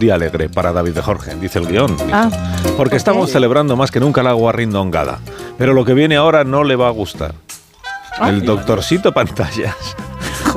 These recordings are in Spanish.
Día alegre para David de Jorge, dice el guion. Ah, Porque ¿por estamos celebrando más que nunca la guarrindongada. Pero lo que viene ahora no le va a gustar. El doctorcito Pantallas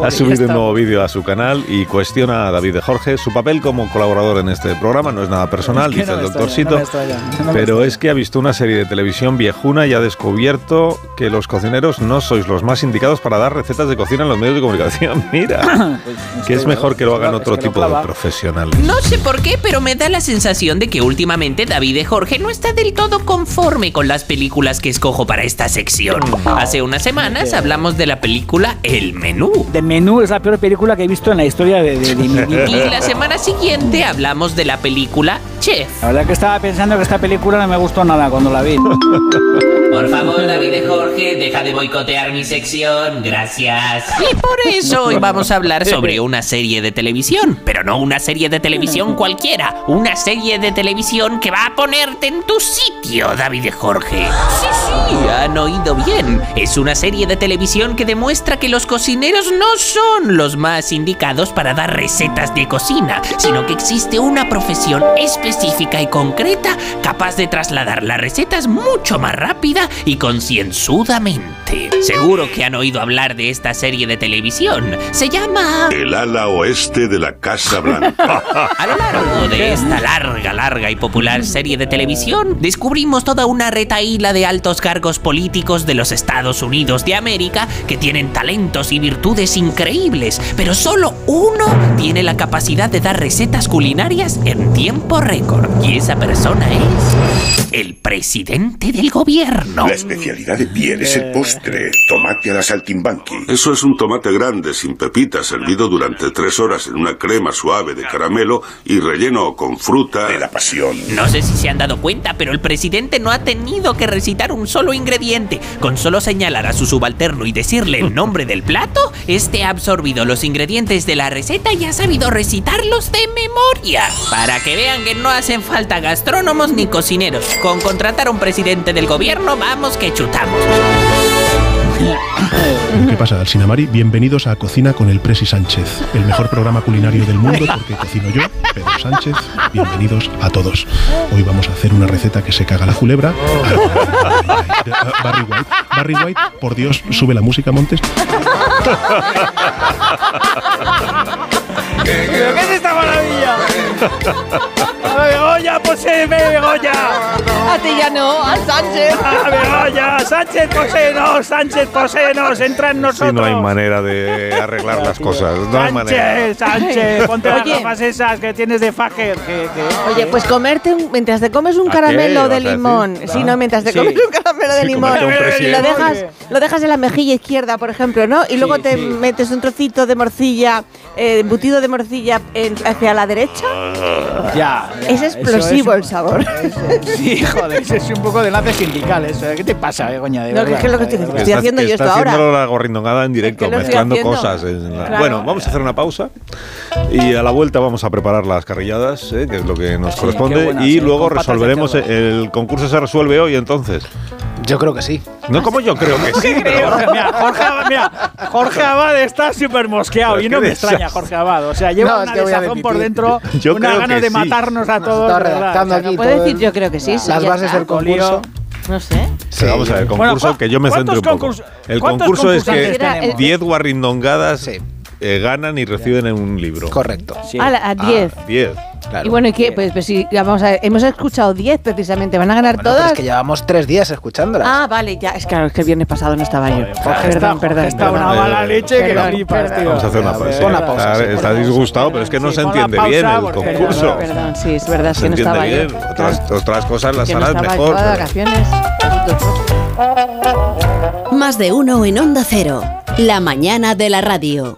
ha subido un nuevo vídeo a su canal y cuestiona a David de Jorge su papel como colaborador en este programa. No es nada personal, Es que dice no el doctorcito. extraña, no pero es que ha visto una serie de televisión viejuna y ha descubierto que los cocineros no sois los más indicados para dar recetas de cocina en los medios de comunicación. Mira, que es mejor que lo hagan otro tipo de profesionales. No sé por qué, pero me da la sensación de que últimamente David de Jorge no está del todo conforme con las películas que escojo para esta sección. Hace unas semanas hablamos de la película El Menú. De menú es la peor película que he visto en la historia de, de- de mi vida. Y la semana siguiente hablamos de la película Chef. La verdad que estaba pensando que esta película no me gustó nada cuando la vi. Por favor, David de Jorge, deja de boicotear mi sección. Gracias. Y por eso hoy vamos a hablar sobre una serie de televisión. Pero no una serie de televisión cualquiera. Una serie de televisión que va a ponerte en tu sitio, David de Jorge. Sí, sí, han oído bien. Es una serie de televisión que demuestra que los cocineros no son los más indicados para dar recetas de cocina, sino que existe una profesión específica y concreta capaz de trasladar las recetas mucho más rápida y concienzudamente. Seguro que han oído hablar de esta serie de televisión. Se llama... El ala oeste de la Casa Blanca. A lo largo de esta larga, larga y popular serie de televisión, descubrimos toda una retaíla de altos cargos políticos de los Estados Unidos de América que tienen talentos y virtudes increíbles, pero solo uno tiene la capacidad de dar recetas culinarias en tiempo récord. Y esa persona es el presidente del gobierno. La especialidad de Pierre es el postre. Tomate a la saltimbanqui. Eso es un tomate grande, sin pepitas, servido durante tres horas en una crema suave de caramelo y relleno con fruta. De la pasión. No sé si se han dado cuenta, pero el presidente no ha tenido que recitar un solo ingrediente. Con solo señalar a su subalterno y decirle el nombre del plato, este ha absorbido los ingredientes de la receta y ha sabido recitarlos de memoria. Para que vean que no hacen falta gastrónomos ni cocineros. Con contratar a un presidente del gobierno, vamos que chutamos. ¿Qué pasa, Dalsinamari? Bienvenidos a Cocina con el Presi Sánchez, el mejor programa culinario del mundo porque cocino yo, Pedro Sánchez. Bienvenidos a todos. Hoy vamos a hacer una receta que se caga la culebra. Barry White. Barry White, por Dios, sube la música, Montes. ¿Pero qué es esta maravilla? ¡A Begoña, poséeme, Begoña! A ti ya no, a Sánchez. ¡A Begoña! ¡Sánchez, poséenos! ¡Sánchez, poséenos! ¡Entra en nosotros! Si no hay manera de arreglar las cosas. No hay manera. Sánchez, Sánchez, ponte las Oye. gafas esas que tienes de Fager. Que, que- Oye, pues comerte un- mientras te comes un ¿A qué caramelo vas de a decir? limón. Sí, no, mientras te Sí. comes un caramelo de Sí, limón comerte un y lo presidente. dejas, lo dejas en la mejilla izquierda, por ejemplo, ¿no? Y luego Sí, te sí. metes un trocito de morcilla, eh, embutido de morcilla en- hacia la derecha. Ya. ya, Es eso explosivo el sabor. eso- sí, joder, eso es un poco de enlace sindical eso. ¿eh? ¿Qué te pasa, Begoña? De No, que verdad, es lo que de estoy- verdad. estoy Estás- haciendo yo está esto ahora. haciéndolo la gorrindongada en directo, Es que lo estoy mezclando haciendo. cosas. en la- Claro. Bueno, vamos a hacer una pausa y a la vuelta vamos a preparar las carrilladas, ¿eh? que es lo que nos Sí, corresponde, buenas, y ¿eh? luego Con patas de resolveremos. cerdo. El concurso se resuelve hoy, entonces. Yo creo que sí. No como yo creo que sí, pero. Jorge, mira, Jorge, Abad- mira, Jorge Abad está súper mosqueado Pero y no me extraña. Jorge Abad. O sea, lleva No, una desazón por dentro, Yo una creo ganas que de sí. matarnos a todos. está redactando O sea, aquí Puede decir yo creo que sí. las ya bases está. del concurso. No sé. Sí, vamos a ver, el Bueno, concurso, ¿cu- que yo me centre un cuántos poco. El concurso es que tenemos? 10 guarrindongadas Sí. Eh, ganan y reciben en un libro. Correcto. Sí. A, la- a 10. 10. Claro. Y bueno, ¿y qué? Pues, pues sí, vamos a ver, hemos escuchado 10 precisamente. ¿Van a ganar Bueno, pero todas? es que llevamos tres días escuchándolas. Ah, vale, ya. Es claro, es que el viernes pasado no estaba yo. Jorge está, Perdón, perdón. está una mala leche que Perdón, lo flipas, tío. Vamos a hacer una Pon pausa. la pausa, Está, sí, está pon disgustado, pero es que no Sí, se pon entiende pausa bien el concurso. Perdón, perdón, sí, es verdad, Se que no entiende estaba bien. yo. Otras, otras cosas, la Que no sala es estaba mejor. yo de pero- vacaciones. Más de uno en Onda Cero. La mañana de la radio.